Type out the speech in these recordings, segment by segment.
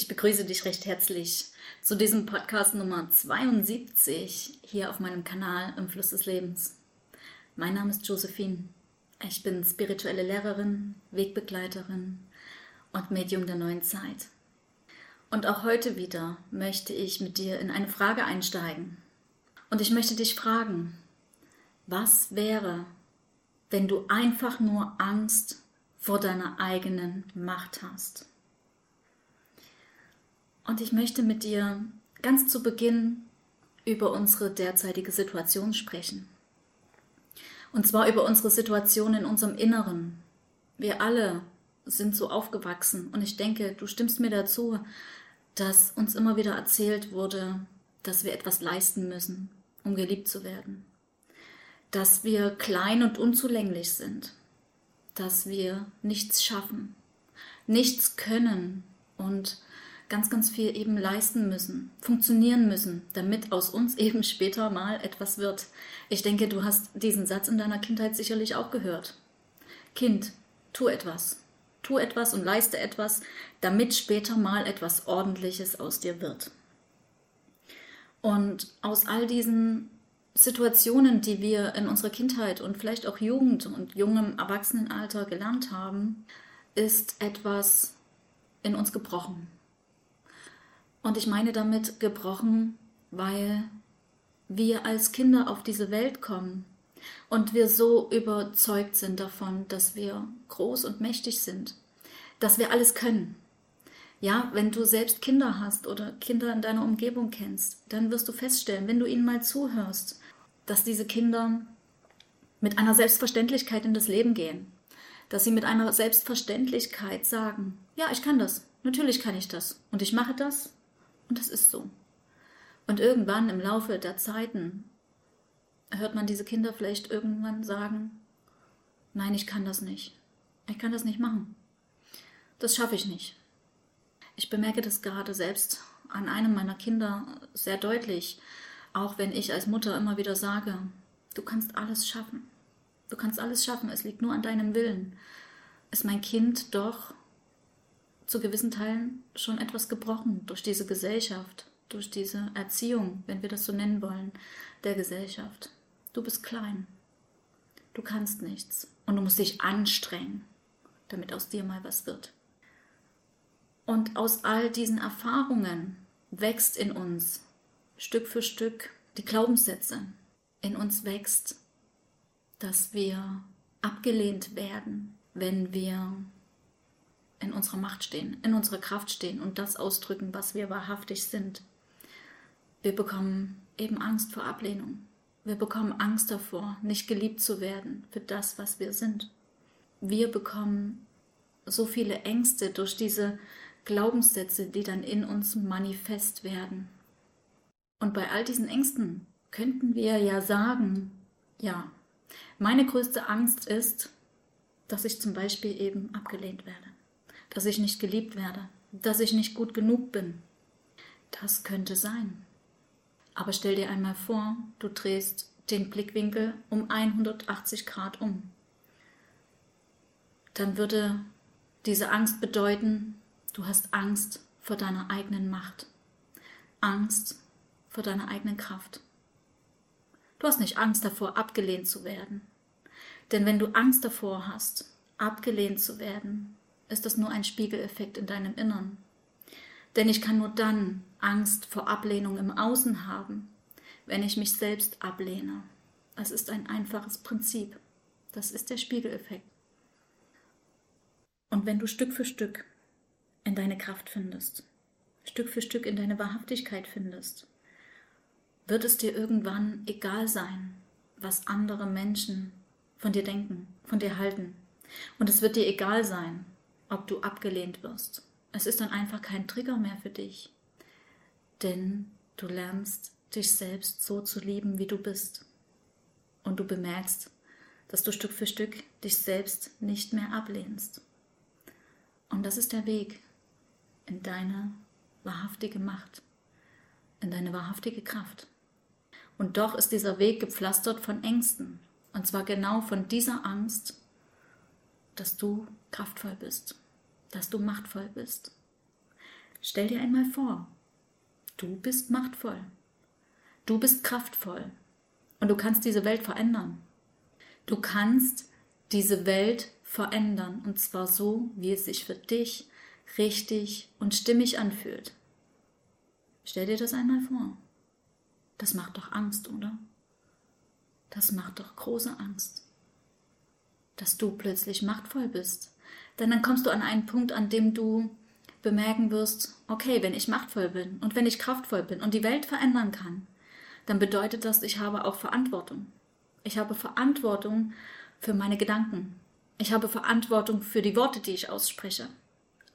Ich begrüße dich recht herzlich zu diesem Podcast Nummer 72 hier auf meinem Kanal im Fluss des Lebens. Mein Name ist Josephine. Ich bin spirituelle Lehrerin, Wegbegleiterin und Medium der neuen Zeit. Und auch heute wieder möchte ich mit dir in eine Frage einsteigen. Und ich möchte dich fragen, was wäre, wenn du einfach nur Angst vor deiner eigenen Macht hast? Und ich möchte mit dir ganz zu Beginn über unsere derzeitige Situation sprechen. Und zwar über unsere Situation in unserem Inneren. Wir alle sind so aufgewachsen und ich denke, du stimmst mir dazu, dass uns immer wieder erzählt wurde, dass wir etwas leisten müssen, um geliebt zu werden. Dass wir klein und unzulänglich sind. Dass wir nichts schaffen, nichts können und ganz, ganz viel eben leisten müssen, funktionieren müssen, damit aus uns eben später mal etwas wird. Ich denke, du hast diesen Satz in deiner Kindheit sicherlich auch gehört. Kind, tu etwas. Tu etwas und leiste etwas, damit später mal etwas Ordentliches aus dir wird. Und aus all diesen Situationen, die wir in unserer Kindheit und vielleicht auch Jugend und jungem Erwachsenenalter gelernt haben, ist etwas in uns gebrochen. Und ich meine damit gebrochen, weil wir als Kinder auf diese Welt kommen und wir so überzeugt sind davon, dass wir groß und mächtig sind, dass wir alles können. Ja, wenn du selbst Kinder hast oder Kinder in deiner Umgebung kennst, dann wirst du feststellen, wenn du ihnen mal zuhörst, dass diese Kinder mit einer Selbstverständlichkeit in das Leben gehen, dass sie mit einer Selbstverständlichkeit sagen, ja, ich kann das, natürlich kann ich das. Und ich mache das und das ist so. Und irgendwann im Laufe der Zeiten hört man diese Kinder vielleicht irgendwann sagen, nein, ich kann das nicht. Ich kann das nicht machen. Das schaffe ich nicht. Ich bemerke das gerade selbst an einem meiner Kinder sehr deutlich, auch wenn ich als Mutter immer wieder sage, du kannst alles schaffen. Du kannst alles schaffen, es liegt nur an deinem Willen. Ist mein Kind doch zu gewissen Teilen schon etwas gebrochen durch diese Gesellschaft, durch diese Erziehung, wenn wir das so nennen wollen, der Gesellschaft. Du bist klein. Du kannst nichts. Und du musst dich anstrengen, damit aus dir mal was wird. Und aus all diesen Erfahrungen wächst in uns Stück für Stück die Glaubenssätze. In uns wächst, dass wir abgelehnt werden, wenn wir in unserer Macht stehen, in unserer Kraft stehen und das ausdrücken, was wir wahrhaftig sind. Wir bekommen eben Angst vor Ablehnung. Wir bekommen Angst davor, nicht geliebt zu werden für das, was wir sind. Wir bekommen so viele Ängste durch diese Glaubenssätze, die dann in uns manifest werden. Und bei all diesen Ängsten könnten wir ja sagen, ja, meine größte Angst ist, dass ich zum Beispiel eben abgelehnt werde dass ich nicht geliebt werde, dass ich nicht gut genug bin. Das könnte sein. Aber stell dir einmal vor, du drehst den Blickwinkel um 180 Grad um. Dann würde diese Angst bedeuten, du hast Angst vor deiner eigenen Macht, Angst vor deiner eigenen Kraft. Du hast nicht Angst davor, abgelehnt zu werden. Denn wenn du Angst davor hast, abgelehnt zu werden, ist das nur ein Spiegeleffekt in deinem Innern. Denn ich kann nur dann Angst vor Ablehnung im Außen haben, wenn ich mich selbst ablehne. Es ist ein einfaches Prinzip. Das ist der Spiegeleffekt. Und wenn du Stück für Stück in deine Kraft findest, Stück für Stück in deine Wahrhaftigkeit findest, wird es dir irgendwann egal sein, was andere Menschen von dir denken, von dir halten. Und es wird dir egal sein, ob du abgelehnt wirst. Es ist dann einfach kein Trigger mehr für dich, denn du lernst dich selbst so zu lieben, wie du bist. Und du bemerkst, dass du Stück für Stück dich selbst nicht mehr ablehnst. Und das ist der Weg in deine wahrhaftige Macht, in deine wahrhaftige Kraft. Und doch ist dieser Weg gepflastert von Ängsten. Und zwar genau von dieser Angst, dass du kraftvoll bist, dass du machtvoll bist, Stell dir einmal vor, du bist machtvoll. Du bist kraftvoll. Und du kannst diese Welt verändern. Du kannst diese Welt verändern. Und zwar so, wie es sich für dich richtig und stimmig anfühlt. Stell dir das einmal vor. Das macht doch Angst, oder? Das macht doch große Angst. Dass du plötzlich machtvoll bist. Denn dann kommst du an einen Punkt, an dem du bemerken wirst, okay, wenn ich machtvoll bin und wenn ich kraftvoll bin und die Welt verändern kann, dann bedeutet das, ich habe auch Verantwortung. Ich habe Verantwortung für meine Gedanken. Ich habe Verantwortung für die Worte, die ich ausspreche.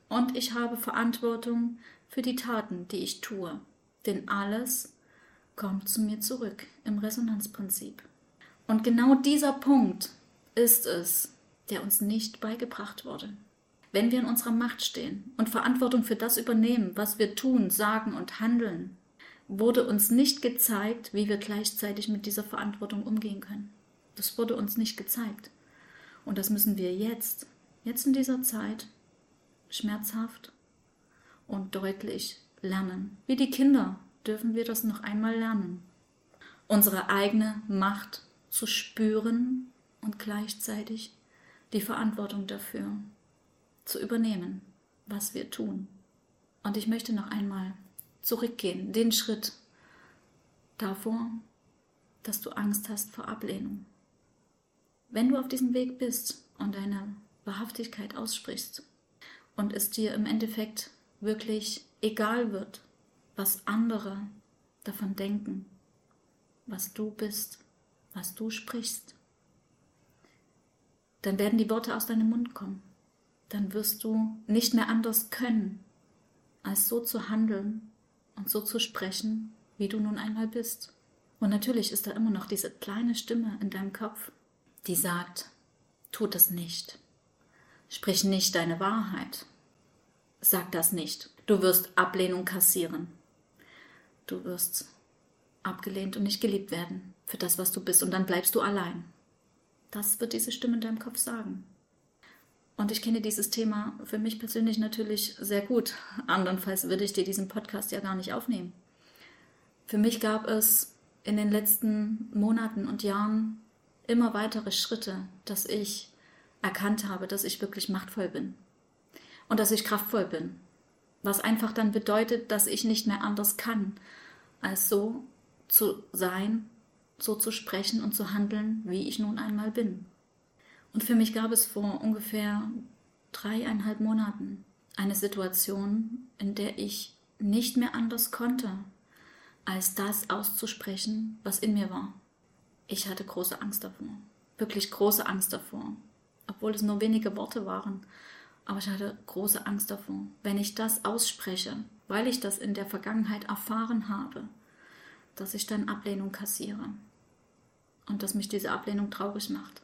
Und ich habe Verantwortung für die Taten, die ich tue. Denn alles kommt zu mir zurück im Resonanzprinzip. Und genau dieser Punkt ist es, der uns nicht beigebracht wurde. Wenn wir in unserer Macht stehen und Verantwortung für das übernehmen, was wir tun, sagen und handeln, wurde uns nicht gezeigt, wie wir gleichzeitig mit dieser Verantwortung umgehen können. Das wurde uns nicht gezeigt. Und das müssen wir jetzt, jetzt in dieser Zeit, schmerzhaft und deutlich lernen. Wie die Kinder dürfen wir das noch einmal lernen. Unsere eigene Macht zu spüren und gleichzeitig die Verantwortung dafür zu übernehmen, was wir tun. Und ich möchte noch einmal zurückgehen, den Schritt davor, dass du Angst hast vor Ablehnung. Wenn du auf diesem Weg bist und deine Wahrhaftigkeit aussprichst und es dir im Endeffekt wirklich egal wird, was andere davon denken, was du bist, was du sprichst, dann werden die Worte aus deinem Mund kommen. Dann wirst du nicht mehr anders können, als so zu handeln und so zu sprechen, wie du nun einmal bist. Und natürlich ist da immer noch diese kleine Stimme in deinem Kopf, die sagt, tu das nicht. Sprich nicht deine Wahrheit. Sag das nicht. Du wirst Ablehnung kassieren. Du wirst abgelehnt und nicht geliebt werden für das, was du bist. Und dann bleibst du allein. Das wird diese Stimme in deinem Kopf sagen. Und ich kenne dieses Thema für mich persönlich natürlich sehr gut. Andernfalls würde ich dir diesen Podcast ja gar nicht aufnehmen. Für mich gab es in den letzten Monaten und Jahren immer weitere Schritte, dass ich erkannt habe, dass ich wirklich machtvoll bin und dass ich kraftvoll bin. Was einfach dann bedeutet, dass ich nicht mehr anders kann, als so zu sein, so zu sprechen und zu handeln, wie ich nun einmal bin. Und für mich gab es vor ungefähr dreieinhalb Monaten eine Situation, in der ich nicht mehr anders konnte, als das auszusprechen, was in mir war. Ich hatte große Angst davor, wirklich große Angst davor, obwohl es nur wenige Worte waren. Aber ich hatte große Angst davor, wenn ich das ausspreche, weil ich das in der Vergangenheit erfahren habe, dass ich dann Ablehnung kassiere und dass mich diese Ablehnung traurig macht.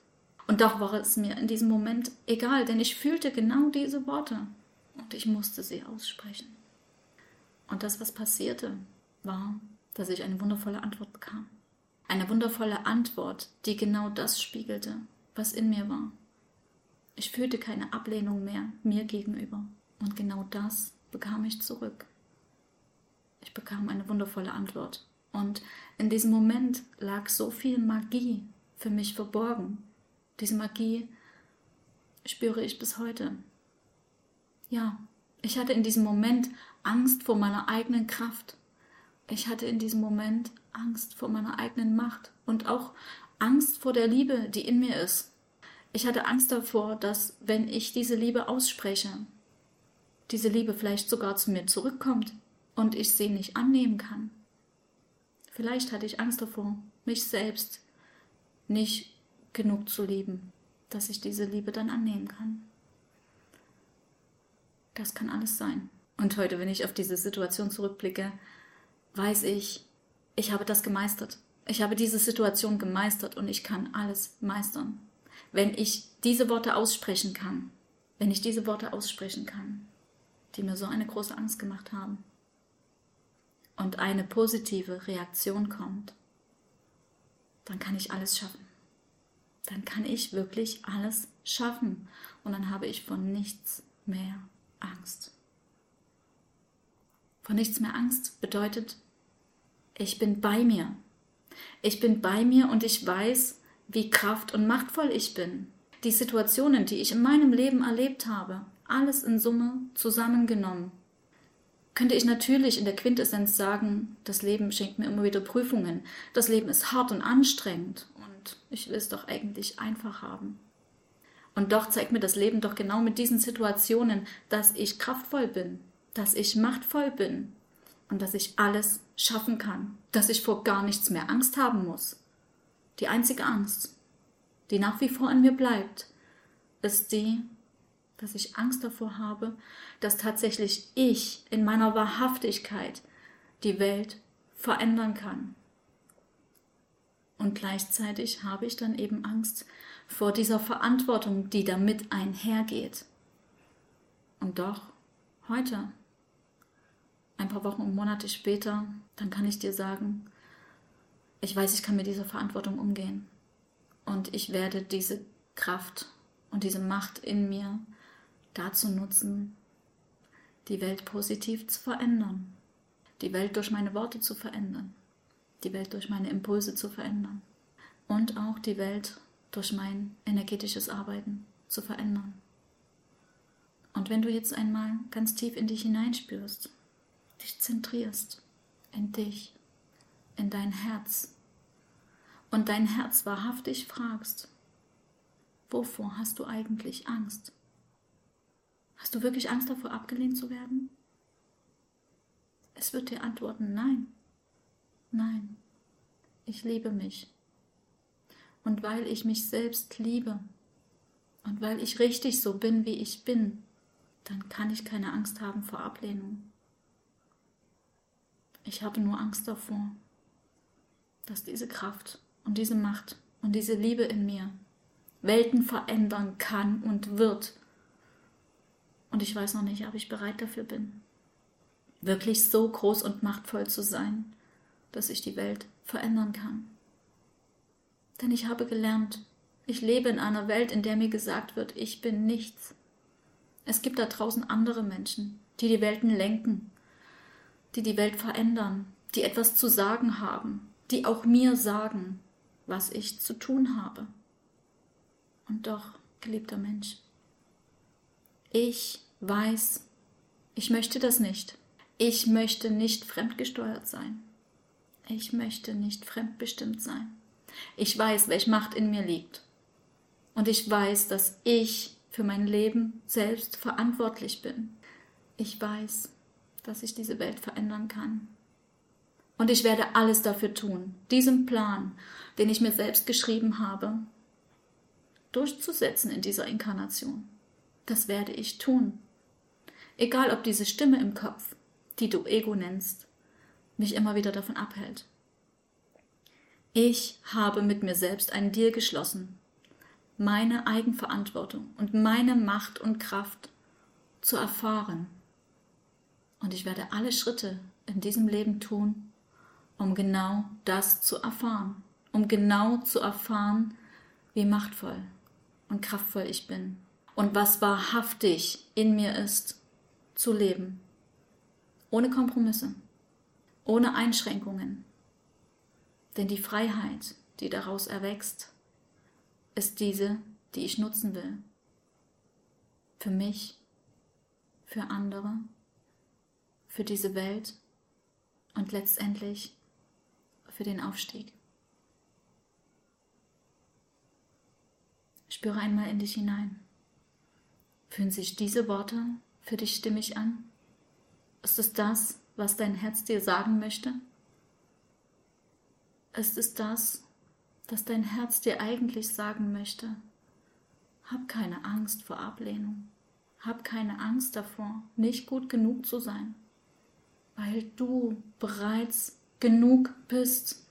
Und doch war es mir in diesem Moment egal, denn ich fühlte genau diese Worte und ich musste sie aussprechen. Und das, was passierte, war, dass ich eine wundervolle Antwort bekam. Eine wundervolle Antwort, die genau das spiegelte, was in mir war. Ich fühlte keine Ablehnung mehr mir gegenüber. Und genau das bekam ich zurück. Ich bekam eine wundervolle Antwort. Und in diesem Moment lag so viel Magie für mich verborgen, diese Magie spüre ich bis heute. Ja, ich hatte in diesem Moment Angst vor meiner eigenen Kraft. Ich hatte in diesem Moment Angst vor meiner eigenen Macht und auch Angst vor der Liebe, die in mir ist. Ich hatte Angst davor, dass wenn ich diese Liebe ausspreche, diese Liebe vielleicht sogar zu mir zurückkommt und ich sie nicht annehmen kann. Vielleicht hatte ich Angst davor, mich selbst nicht genug zu lieben, dass ich diese Liebe dann annehmen kann. Das kann alles sein. Und heute, wenn ich auf diese Situation zurückblicke, weiß ich, ich habe das gemeistert. Ich habe diese Situation gemeistert und ich kann alles meistern. Wenn ich diese Worte aussprechen kann, wenn ich diese Worte aussprechen kann, die mir so eine große Angst gemacht haben, und eine positive Reaktion kommt, dann kann ich alles schaffen dann kann ich wirklich alles schaffen und dann habe ich von nichts mehr Angst. vor nichts mehr Angst bedeutet, ich bin bei mir. Ich bin bei mir und ich weiß, wie kraft- und machtvoll ich bin. Die Situationen, die ich in meinem Leben erlebt habe, alles in Summe zusammengenommen, könnte ich natürlich in der Quintessenz sagen, das Leben schenkt mir immer wieder Prüfungen. Das Leben ist hart und anstrengend und ich will es doch eigentlich einfach haben. Und doch zeigt mir das Leben doch genau mit diesen Situationen, dass ich kraftvoll bin, dass ich machtvoll bin und dass ich alles schaffen kann, dass ich vor gar nichts mehr Angst haben muss. Die einzige Angst, die nach wie vor in mir bleibt, ist die, dass ich Angst davor habe, dass tatsächlich ich in meiner Wahrhaftigkeit die Welt verändern kann. Und gleichzeitig habe ich dann eben Angst vor dieser Verantwortung, die damit einhergeht. Und doch, heute, ein paar Wochen und Monate später, dann kann ich dir sagen, ich weiß, ich kann mit dieser Verantwortung umgehen. Und ich werde diese Kraft und diese Macht in mir dazu nutzen, die Welt positiv zu verändern, die Welt durch meine Worte zu verändern, die Welt durch meine Impulse zu verändern und auch die Welt durch mein energetisches Arbeiten zu verändern. Und wenn du jetzt einmal ganz tief in dich hineinspürst, dich zentrierst, in dich, in dein Herz und dein Herz wahrhaftig fragst, wovor hast du eigentlich Angst? Hast du wirklich Angst davor, abgelehnt zu werden? Es wird dir antworten, nein, nein, ich liebe mich. Und weil ich mich selbst liebe und weil ich richtig so bin, wie ich bin, dann kann ich keine Angst haben vor Ablehnung. Ich habe nur Angst davor, dass diese Kraft und diese Macht und diese Liebe in mir Welten verändern kann und wird, und ich weiß noch nicht, ob ich bereit dafür bin. Wirklich so groß und machtvoll zu sein, dass ich die Welt verändern kann. Denn ich habe gelernt, ich lebe in einer Welt, in der mir gesagt wird, ich bin nichts. Es gibt da draußen andere Menschen, die die Welten lenken, die die Welt verändern, die etwas zu sagen haben, die auch mir sagen, was ich zu tun habe. Und doch, geliebter Mensch, ich weiß, ich möchte das nicht. Ich möchte nicht fremdgesteuert sein. Ich möchte nicht fremdbestimmt sein. Ich weiß, welche Macht in mir liegt. Und ich weiß, dass ich für mein Leben selbst verantwortlich bin. Ich weiß, dass ich diese Welt verändern kann. Und ich werde alles dafür tun, diesen Plan, den ich mir selbst geschrieben habe, durchzusetzen in dieser Inkarnation. Das werde ich tun. Egal ob diese Stimme im Kopf, die du Ego nennst, mich immer wieder davon abhält. Ich habe mit mir selbst einen Deal geschlossen, meine Eigenverantwortung und meine Macht und Kraft zu erfahren. Und ich werde alle Schritte in diesem Leben tun, um genau das zu erfahren, um genau zu erfahren, wie machtvoll und kraftvoll ich bin und was wahrhaftig in mir ist, zu leben. Ohne Kompromisse, ohne Einschränkungen. Denn die Freiheit, die daraus erwächst, ist diese, die ich nutzen will. Für mich, für andere, für diese Welt und letztendlich für den Aufstieg. Spüre einmal in dich hinein. Fühlen sich diese Worte für dich stimmig an? Ist es das, was dein Herz dir sagen möchte? Ist es das, das dein Herz dir eigentlich sagen möchte? Hab keine Angst vor Ablehnung. Hab keine Angst davor, nicht gut genug zu sein, weil du bereits genug bist.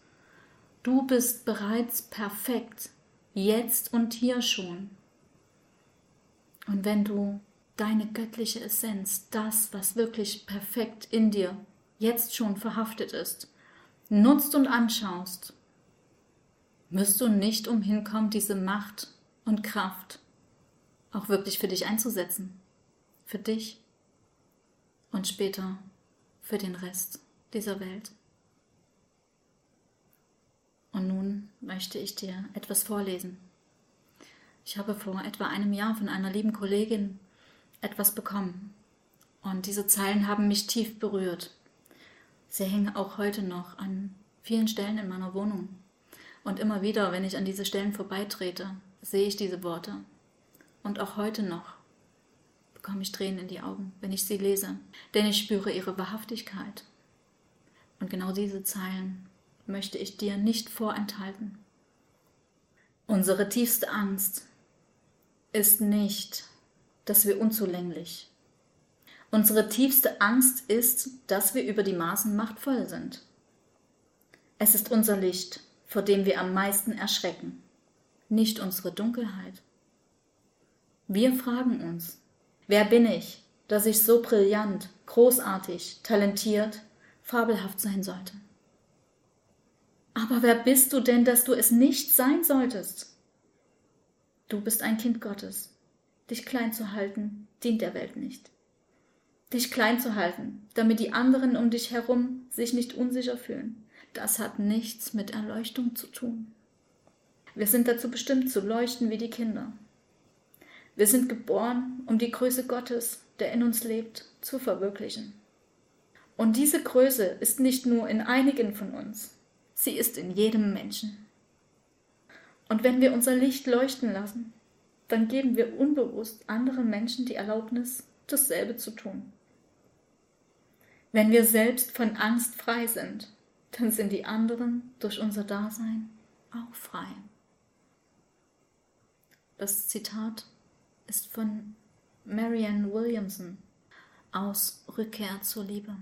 Du bist bereits perfekt, jetzt und hier schon. Und wenn du deine göttliche Essenz, das, was wirklich perfekt in dir jetzt schon verhaftet ist, nutzt und anschaust, wirst du nicht umhin kommen, diese Macht und Kraft auch wirklich für dich einzusetzen. Für dich und später für den Rest dieser Welt. Und nun möchte ich dir etwas vorlesen. Ich habe vor etwa einem Jahr von einer lieben Kollegin etwas bekommen. Und diese Zeilen haben mich tief berührt. Sie hängen auch heute noch an vielen Stellen in meiner Wohnung. Und immer wieder, wenn ich an diese Stellen vorbeitrete, sehe ich diese Worte. Und auch heute noch bekomme ich Tränen in die Augen, wenn ich sie lese, denn ich spüre ihre Wahrhaftigkeit. Und genau diese Zeilen möchte ich dir nicht vorenthalten. Unsere tiefste Angst ist nicht, dass wir unzulänglich. Unsere tiefste Angst ist, dass wir über die Maßen machtvoll sind. Es ist unser Licht, vor dem wir am meisten erschrecken, nicht unsere Dunkelheit. Wir fragen uns, wer bin ich, dass ich so brillant, großartig, talentiert, fabelhaft sein sollte? Aber wer bist du denn, dass du es nicht sein solltest? Du bist ein Kind Gottes. Dich klein zu halten, dient der Welt nicht. Dich klein zu halten, damit die anderen um dich herum sich nicht unsicher fühlen, das hat nichts mit Erleuchtung zu tun. Wir sind dazu bestimmt zu leuchten wie die Kinder. Wir sind geboren, um die Größe Gottes, der in uns lebt, zu verwirklichen. Und diese Größe ist nicht nur in einigen von uns, sie ist in jedem Menschen. Und wenn wir unser Licht leuchten lassen, dann geben wir unbewusst anderen Menschen die Erlaubnis, dasselbe zu tun. Wenn wir selbst von Angst frei sind, dann sind die anderen durch unser Dasein auch frei. Das Zitat ist von Marianne Williamson aus Rückkehr zur Liebe.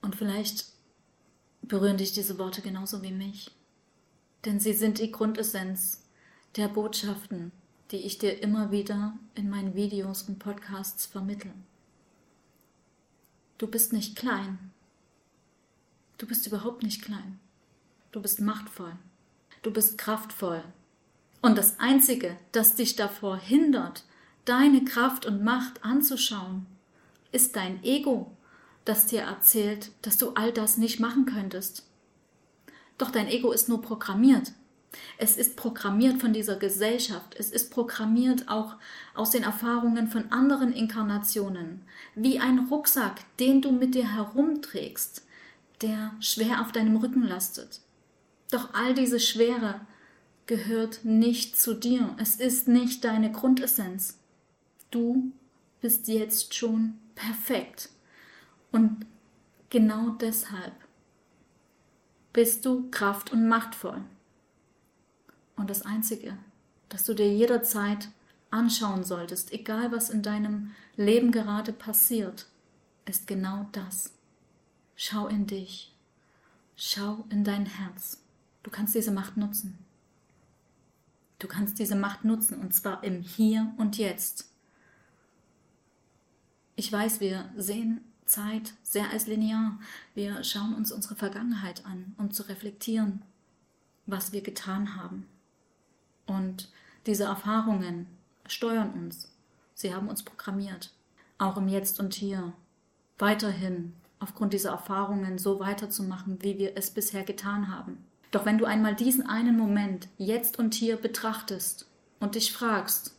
Und vielleicht berühren dich diese Worte genauso wie mich, denn sie sind die Grundessenz der Botschaften, die ich dir immer wieder in meinen Videos und Podcasts vermittle. Du bist nicht klein, Du bist überhaupt nicht klein. Du bist machtvoll. Du bist kraftvoll. Und das Einzige, das dich davor hindert, deine Kraft und Macht anzuschauen, ist dein Ego, das dir erzählt, dass du all das nicht machen könntest. Doch dein Ego ist nur programmiert. Es ist programmiert von dieser Gesellschaft. Es ist programmiert auch aus den Erfahrungen von anderen Inkarnationen. Wie ein Rucksack, den du mit dir herumträgst der schwer auf deinem Rücken lastet. Doch all diese Schwere gehört nicht zu dir. Es ist nicht deine Grundessenz. Du bist jetzt schon perfekt. Und genau deshalb bist du kraft- und machtvoll. Und das Einzige, das du dir jederzeit anschauen solltest, egal was in deinem Leben gerade passiert, ist genau das. Schau in dich. Schau in dein Herz. Du kannst diese Macht nutzen. Du kannst diese Macht nutzen und zwar im Hier und Jetzt. Ich weiß, wir sehen Zeit sehr als linear. Wir schauen uns unsere Vergangenheit an, um zu reflektieren, was wir getan haben. Und diese Erfahrungen steuern uns. Sie haben uns programmiert, auch im Jetzt und Hier, weiterhin aufgrund dieser Erfahrungen so weiterzumachen, wie wir es bisher getan haben. Doch wenn du einmal diesen einen Moment jetzt und hier betrachtest und dich fragst,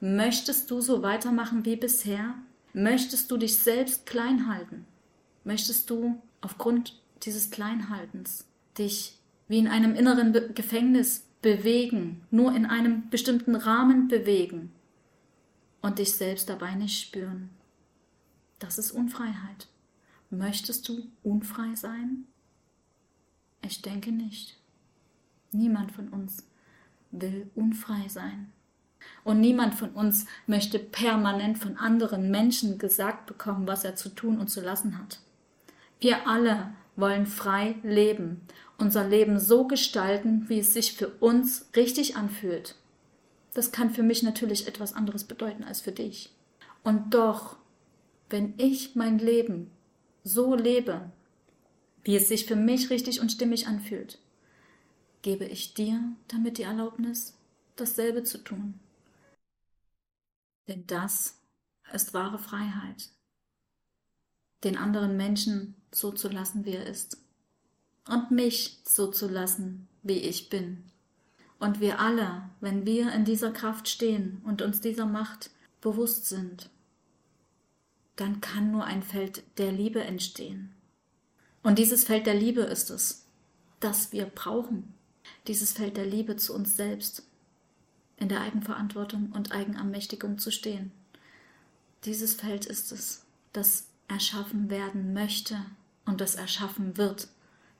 möchtest du so weitermachen wie bisher? Möchtest du dich selbst klein halten? Möchtest du aufgrund dieses Kleinhaltens dich wie in einem inneren Be Gefängnis bewegen, nur in einem bestimmten Rahmen bewegen und dich selbst dabei nicht spüren? Das ist Unfreiheit. Möchtest du unfrei sein? Ich denke nicht. Niemand von uns will unfrei sein. Und niemand von uns möchte permanent von anderen Menschen gesagt bekommen, was er zu tun und zu lassen hat. Wir alle wollen frei leben, unser Leben so gestalten, wie es sich für uns richtig anfühlt. Das kann für mich natürlich etwas anderes bedeuten als für dich. Und doch, wenn ich mein Leben so lebe, wie es sich für mich richtig und stimmig anfühlt, gebe ich dir damit die Erlaubnis, dasselbe zu tun. Denn das ist wahre Freiheit. den anderen Menschen so zu lassen, wie er ist. Und mich so zu lassen, wie ich bin. Und wir alle, wenn wir in dieser Kraft stehen und uns dieser Macht bewusst sind, dann kann nur ein Feld der Liebe entstehen. Und dieses Feld der Liebe ist es, das wir brauchen. Dieses Feld der Liebe zu uns selbst, in der Eigenverantwortung und Eigenermächtigung zu stehen. Dieses Feld ist es, das erschaffen werden möchte und das erschaffen wird,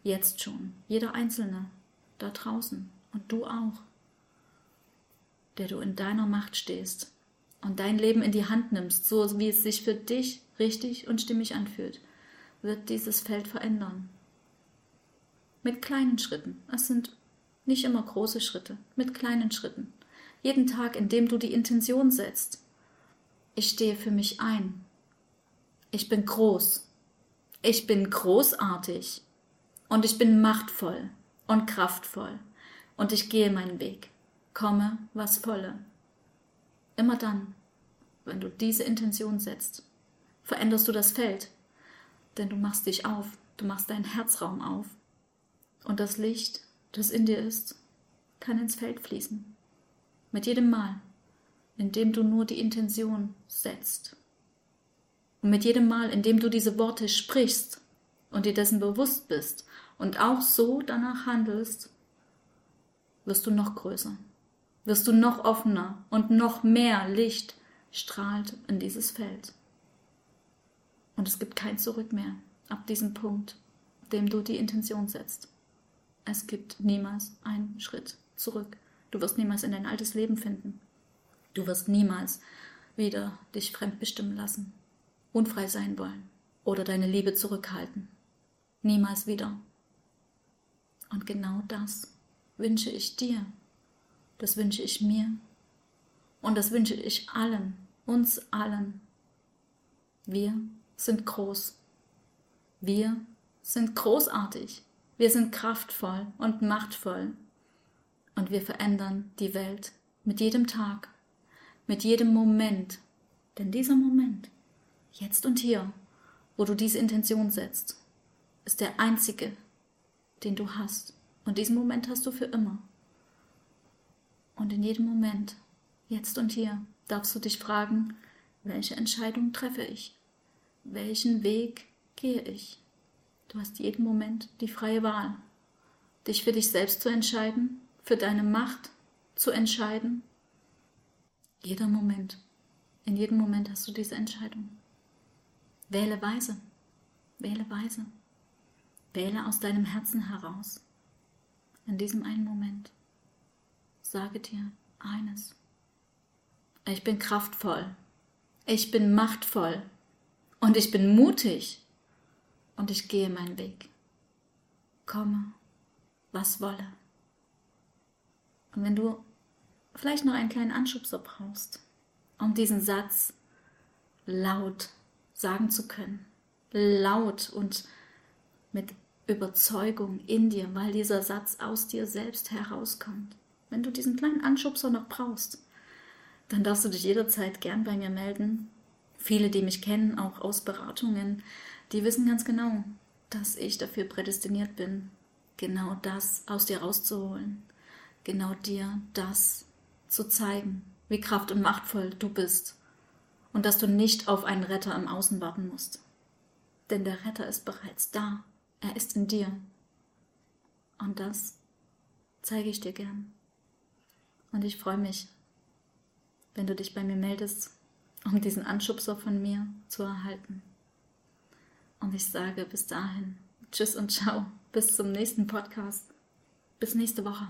jetzt schon, jeder Einzelne da draußen und du auch, der du in deiner Macht stehst und dein Leben in die Hand nimmst, so wie es sich für dich richtig und stimmig anfühlt, wird dieses Feld verändern. Mit kleinen Schritten. Es sind nicht immer große Schritte, mit kleinen Schritten. Jeden Tag, in dem du die Intention setzt. Ich stehe für mich ein. Ich bin groß. Ich bin großartig. Und ich bin machtvoll und kraftvoll. Und ich gehe meinen Weg. Komme, was volle. Immer dann, wenn du diese Intention setzt, veränderst du das Feld. Denn du machst dich auf, du machst deinen Herzraum auf. Und das Licht, das in dir ist, kann ins Feld fließen. Mit jedem Mal, in dem du nur die Intention setzt. Und mit jedem Mal, in dem du diese Worte sprichst und dir dessen bewusst bist und auch so danach handelst, wirst du noch größer, wirst du noch offener und noch mehr Licht strahlt in dieses Feld. Und es gibt kein Zurück mehr ab diesem Punkt, dem du die Intention setzt. Es gibt niemals einen Schritt zurück. Du wirst niemals in dein altes Leben finden. Du wirst niemals wieder dich fremdbestimmen lassen, unfrei sein wollen oder deine Liebe zurückhalten. Niemals wieder. Und genau das wünsche ich dir. Das wünsche ich mir. Und das wünsche ich allen, uns allen. Wir sind groß. Wir sind großartig. Wir sind kraftvoll und machtvoll. Und wir verändern die Welt mit jedem Tag, mit jedem Moment. Denn dieser Moment, jetzt und hier, wo du diese Intention setzt, ist der einzige, den du hast. Und diesen Moment hast du für immer. Und in jedem Moment, jetzt und hier, darfst du dich fragen, welche Entscheidung treffe ich? Welchen Weg gehe ich? Du hast jeden Moment die freie Wahl, dich für dich selbst zu entscheiden, für deine Macht zu entscheiden. Jeder Moment, in jedem Moment hast du diese Entscheidung. Wähle weise, wähle weise. Wähle aus deinem Herzen heraus. In diesem einen Moment sage dir eines. Ich bin kraftvoll. Ich bin machtvoll. Und ich bin mutig. Und ich gehe meinen Weg. Komme, was wolle. Und wenn du vielleicht noch einen kleinen Anschubser brauchst, um diesen Satz laut sagen zu können, laut und mit Überzeugung in dir, weil dieser Satz aus dir selbst herauskommt. Wenn du diesen kleinen Anschubser noch brauchst, dann darfst du dich jederzeit gern bei mir melden. Viele, die mich kennen, auch aus Beratungen, die wissen ganz genau, dass ich dafür prädestiniert bin, genau das aus dir rauszuholen, genau dir das zu zeigen, wie kraft- und machtvoll du bist und dass du nicht auf einen Retter im Außen warten musst. Denn der Retter ist bereits da. Er ist in dir. Und das zeige ich dir gern. Und ich freue mich, wenn du dich bei mir meldest, um diesen Anschubser von mir zu erhalten. Und ich sage bis dahin, tschüss und ciao, bis zum nächsten Podcast, bis nächste Woche.